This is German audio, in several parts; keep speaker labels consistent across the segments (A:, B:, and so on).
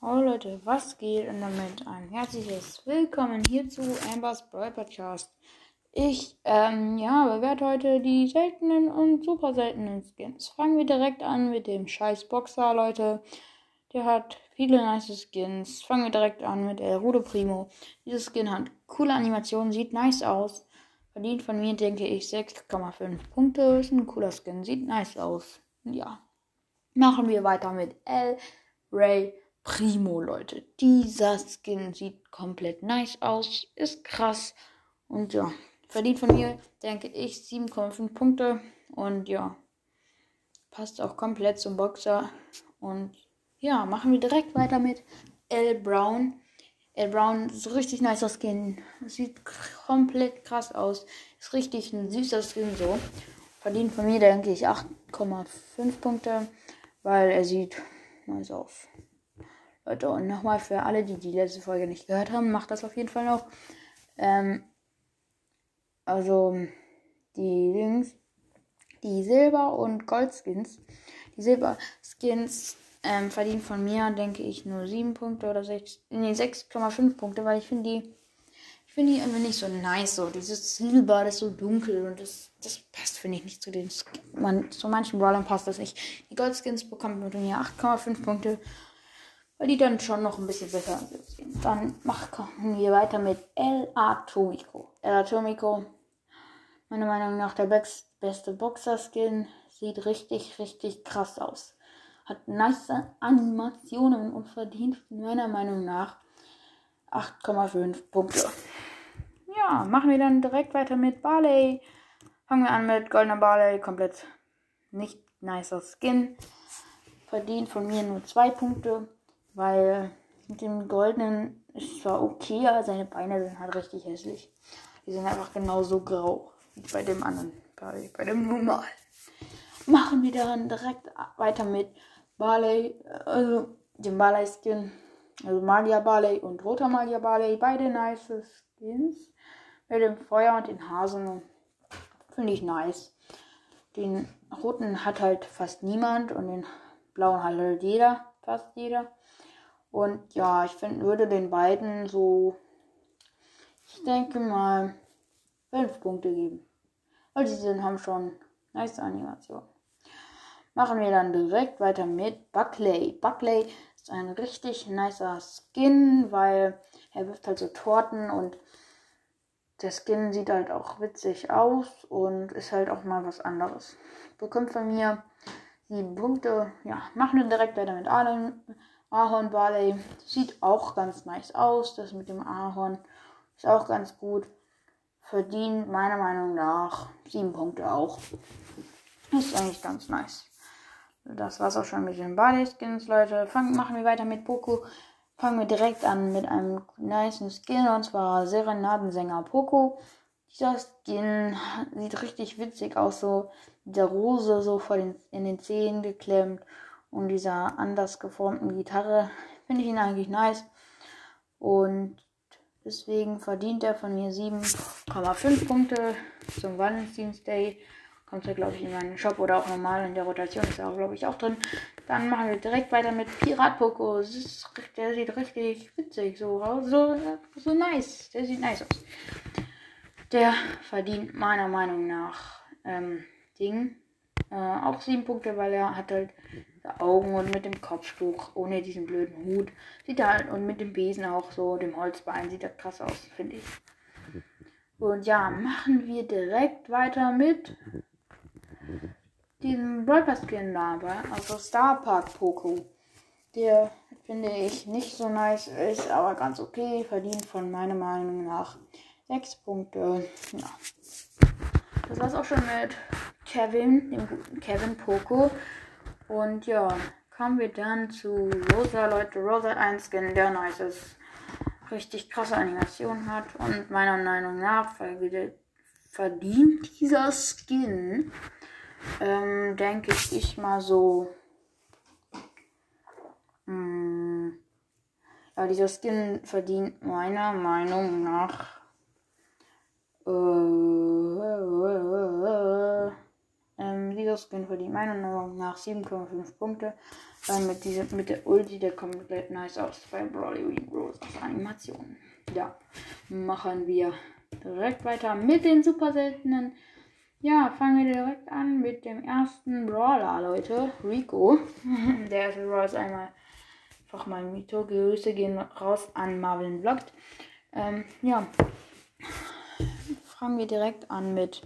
A: Hallo Leute, was geht? Und damit ein herzliches Willkommen hier zu Ambers Brawl Podcast. Ich, ähm, ja, bewerte heute die seltenen und super seltenen Skins. Fangen wir direkt an mit dem scheiß Boxer, Leute. Der hat viele nice Skins. Fangen wir direkt an mit El Rudo Primo. Dieses Skin hat coole Animationen, sieht nice aus. Verdient von mir, denke ich, 6,5 Punkte. Ist ein cooler Skin, sieht nice aus. Ja. Machen wir weiter mit El Ray Primo, Leute. Dieser Skin sieht komplett nice aus, ist krass und ja, verdient von mir, denke ich, 7,5 Punkte und ja, passt auch komplett zum Boxer und ja, machen wir direkt weiter mit L. Brown. L. Brown ist richtig nicer Skin, sieht komplett krass aus, ist richtig ein süßer Skin so. Verdient von mir, denke ich, 8,5 Punkte, weil er sieht nice aus. Leute, und nochmal für alle, die die letzte Folge nicht gehört haben, macht das auf jeden Fall noch. Ähm, also, die Dings, die Silber- und Goldskins. Die Silberskins ähm, verdienen von mir, denke ich, nur 7 Punkte oder 6, nee, 6,5 Punkte, weil ich finde die, ich finde die irgendwie nicht so nice, so. Dieses Silber, das ist so dunkel und das, das passt, finde ich, nicht zu den, man, zu manchen Brawlern passt das nicht. Die Goldskins bekommen mir 8,5 Punkte weil die dann schon noch ein bisschen besser sind. Dann machen wir weiter mit El Atomico. El Atomico, meiner Meinung nach der beste Boxer-Skin, sieht richtig, richtig krass aus. Hat nice Animationen und verdient meiner Meinung nach 8,5 Punkte. Ja, machen wir dann direkt weiter mit Barley. Fangen wir an mit Goldener Barley, komplett nicht nicer Skin. Verdient von mir nur 2 Punkte. Weil mit dem goldenen ist zwar okay, aber seine Beine sind halt richtig hässlich. Die sind einfach genauso grau wie bei dem anderen. Bei, bei dem normal. Machen wir dann direkt weiter mit Barley, also dem Barley Skin. Also Magia Barley und roter Magia Barley. Beide nice Skins. Mit dem Feuer und den Hasen. Finde ich nice. Den roten hat halt fast niemand und den blauen hat halt jeder, fast jeder. Und ja, ich find, würde den beiden so, ich denke mal, 5 Punkte geben. Weil die sind, haben schon nice Animation. Machen wir dann direkt weiter mit Buckley. Buckley ist ein richtig nicer Skin, weil er wirft halt so Torten und der Skin sieht halt auch witzig aus und ist halt auch mal was anderes. Bekommt von mir 7 Punkte. Ja, machen wir direkt weiter mit Allen. Ahorn Barley sieht auch ganz nice aus. Das mit dem Ahorn ist auch ganz gut. Verdient meiner Meinung nach 7 Punkte auch. Ist eigentlich ganz nice. Das war's auch schon mit den Barley Skins, Leute. Fangen, machen wir weiter mit Poco. Fangen wir direkt an mit einem nice Skin und zwar Serenadensänger Poco. Dieser Skin sieht richtig witzig aus, so mit der Rose so vor den, in den Zehen geklemmt und dieser anders geformten Gitarre finde ich ihn eigentlich nice. Und deswegen verdient er von mir 7,5 Punkte zum Valentinsday. Kommt er, glaube ich, in meinen Shop oder auch normal in der Rotation ist er glaube ich, auch drin. Dann machen wir direkt weiter mit Pirat Poco. Der sieht richtig witzig so aus. So, so nice. Der sieht nice aus. Der verdient meiner Meinung nach ähm, Ding. Äh, auch 7 Punkte, weil er hat halt Augen und mit dem Kopftuch, ohne diesen blöden Hut. Sieht halt, und mit dem Besen auch so, dem Holzbein, sieht er krass aus, finde ich. Und ja, machen wir direkt weiter mit diesem dabei, also Star Park Poco. Der finde ich nicht so nice, ist aber ganz okay, verdient von meiner Meinung nach 6 Punkte. Ja. Das war's auch schon mit Kevin, dem guten Kevin Poco. Und ja, kommen wir dann zu Rosa, Leute. Rosa hat einen Skin, der nice ist. Richtig krasse Animation hat. Und meiner Meinung nach verdient dieser Skin, ähm, denke ich mal so. Mh, hm, ja, dieser Skin verdient meiner Meinung nach. Äh, äh, äh, äh, äh ähm, dieser Skin verdient meiner Meinung nach 7,5 Punkte. Weil mit, dieser, mit der Ulti, der komplett nice aus bei Brawly Rose aus Animationen. Ja, machen wir direkt weiter mit den super seltenen. Ja, fangen wir direkt an mit dem ersten Brawler, Leute. Rico. der erste Brawler ist einmal einfach mal Mito. Grüße gehen raus an Marvin Vlogt. Ähm, ja. Fangen wir direkt an mit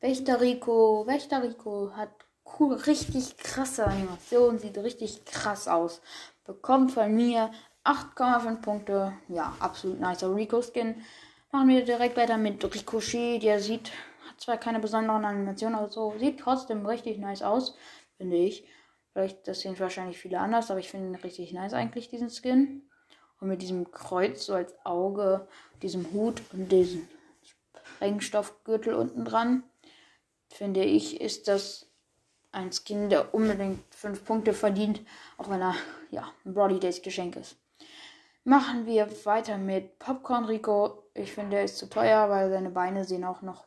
A: Wächter Rico. Wächter Rico hat cool, richtig krasse Animation, sieht richtig krass aus. Bekommt von mir 8,5 Punkte. Ja, absolut nicer Rico-Skin. Machen wir direkt weiter mit Ricochet. Der sieht, hat zwar keine besonderen Animationen, aber so sieht trotzdem richtig nice aus, finde ich. Vielleicht, das sehen wahrscheinlich viele anders, aber ich finde ihn richtig nice eigentlich, diesen Skin. Und mit diesem Kreuz so als Auge, diesem Hut und diesem Sprengstoffgürtel unten dran, finde ich, ist das ein Skin, der unbedingt 5 Punkte verdient, auch wenn er ja ein Brody Days Geschenk ist. Machen wir weiter mit Popcorn Rico. Ich finde, er ist zu teuer, weil seine Beine sehen auch noch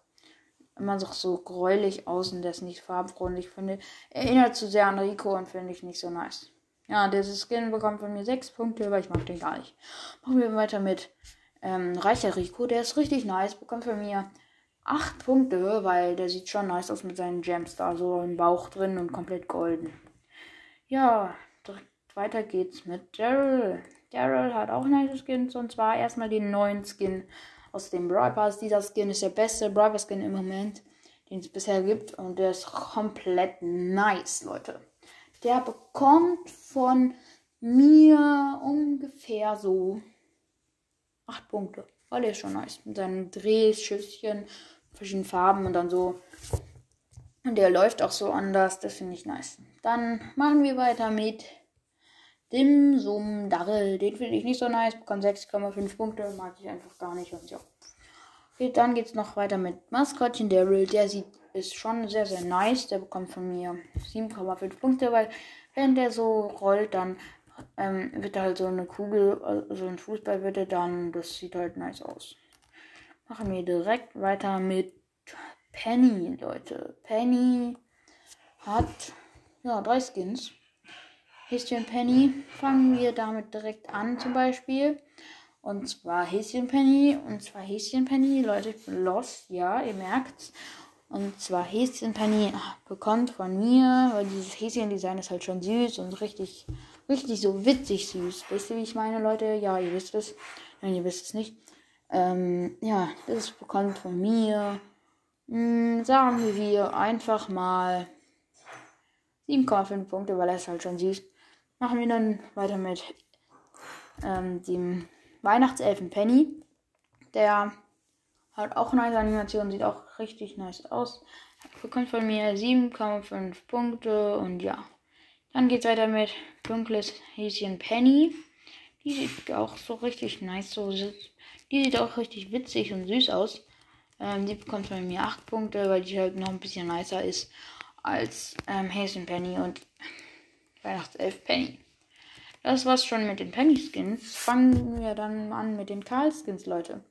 A: immer so, so gräulich aus und der ist nicht farbenfreundlich. Finde, erinnert zu sehr an Rico und finde ich nicht so nice. Ja, dieser Skin bekommt von mir 6 Punkte, weil ich mag den gar nicht. Machen wir weiter mit ähm, Reicher Rico. Der ist richtig nice, bekommt von mir 8 Punkte, weil der sieht schon nice aus mit seinen Gems da so im Bauch drin und komplett golden. Ja, direkt weiter geht's mit Daryl. Daryl hat auch nice Skins und zwar erstmal den neuen Skin aus dem Brawl Pass. Dieser Skin ist der beste Brawl Skin im Moment, den es bisher gibt und der ist komplett nice, Leute. Der bekommt von mir ungefähr so 8 Punkte, weil er ist schon nice. Mit seinen Drehschüsschen, verschiedenen Farben und dann so. Und der läuft auch so anders, das finde ich nice. Dann machen wir weiter mit Dim Sum Darrell, den finde ich nicht so nice, bekommt 6,5 Punkte, mag ich einfach gar nicht. Und ja. Okay, dann geht es noch weiter mit Maskottchen Daryl, der sieht, ist schon sehr, sehr nice, der bekommt von mir 7,5 Punkte, weil wenn der so rollt, dann ähm, wird halt so eine Kugel, äh, so ein Fußball wird er dann, das sieht halt nice aus. Machen wir direkt weiter mit Penny, Leute. Penny hat ja drei Skins. Häschen Penny fangen wir damit direkt an zum Beispiel. Und zwar Häschen Penny. Und zwar Häschen Penny. Leute, ich bin lost. Ja, ihr merkt's. Und zwar Häschen Penny bekommt von mir, weil dieses Häschen-Design ist halt schon süß und richtig, richtig so witzig süß. Wisst ihr, wie ich meine, Leute? Ja, ihr wisst es. Nein, ihr wisst es nicht. Ähm, ja, das bekommt von mir. Mh, hm, sagen wir einfach mal 7,5 Punkte, weil er ist halt schon süß. Machen wir dann weiter mit ähm, dem Weihnachtselfen Penny. Der hat auch nice Animation, sieht auch richtig nice aus. Bekommt von mir 7,5 Punkte und ja. Dann geht's weiter mit dunkles Häschen Penny. Die sieht auch so richtig nice, so die sieht auch richtig witzig und süß aus. Ähm, die bekommt von mir 8 Punkte, weil die halt noch ein bisschen nicer ist als ähm, Häschen Penny und Weihnachtself Penny. Das war's schon mit den Penny Skins. Fangen wir dann an mit den Karl Skins, Leute.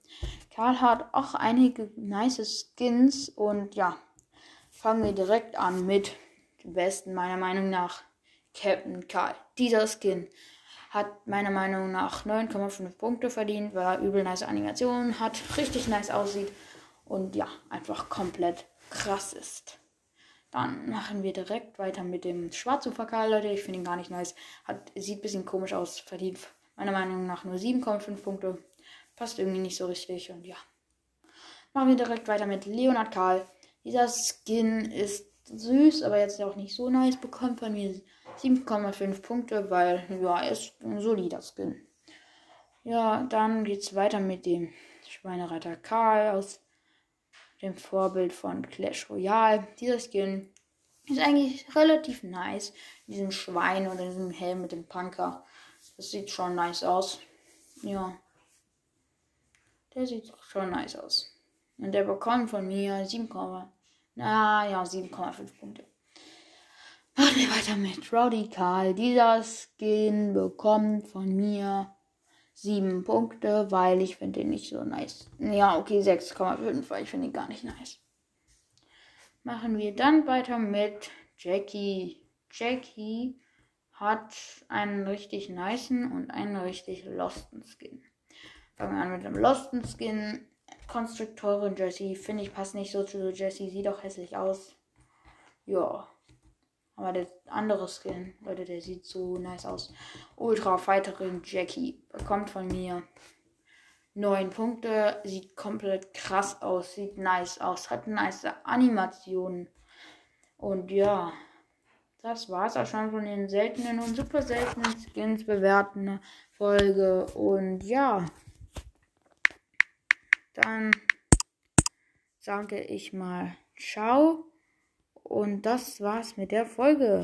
A: Karl hat auch einige nice Skins und ja, fangen wir direkt an mit dem besten meiner Meinung nach Captain Karl. Dieser Skin hat meiner Meinung nach 9,5 Punkte verdient, weil er übel nice Animationen hat, richtig nice aussieht und ja, einfach komplett krass ist. Dann machen wir direkt weiter mit dem schwarzen Fakal, Leute. Ich finde ihn gar nicht nice. Hat, sieht ein bisschen komisch aus. Verdient meiner Meinung nach nur 7,5 Punkte. Passt irgendwie nicht so richtig. Und ja. Machen wir direkt weiter mit Leonard Karl. Dieser Skin ist süß, aber jetzt auch nicht so nice. Bekommt von mir 7,5 Punkte, weil, ja, er ist ein solider Skin. Ja, dann geht's weiter mit dem Schweinereiter Karl aus dem Vorbild von Clash Royale. Dieser Skin ist eigentlich relativ nice. Diesem Schwein oder diesem Helm mit dem Punker. Das sieht schon nice aus. Ja. Der sieht schon nice aus. Und der bekommt von mir 7, na ja, 7,5 Punkte. Machen wir weiter mit Rowdy Karl. Dieser Skin bekommt von mir 7 Punkte, weil ich finde ihn nicht so nice. Ja, okay, 6,5, weil ich finde ihn gar nicht nice. machen wir dann weiter mit Jackie. Jackie hat einen richtig niceen und einen richtig losten Skin. Fangen wir an mit dem losten Skin. Konstruktorin Jessie, finde ich, passt nicht so zu Jessie. Sieht auch hässlich aus. Ja. Aber der andere Skin, Leute, der sieht so nice aus. Ultra Fighterin Jackie bekommt von mir 9 Punkte. Sieht komplett krass aus. Sieht nice aus. Hat nice Animationen. Und ja. Das war's auch schon von den seltenen und super seltenen Skins bewerten Folge. Und ja. Dann sage ich mal Ciao. Und das war's mit der Folge.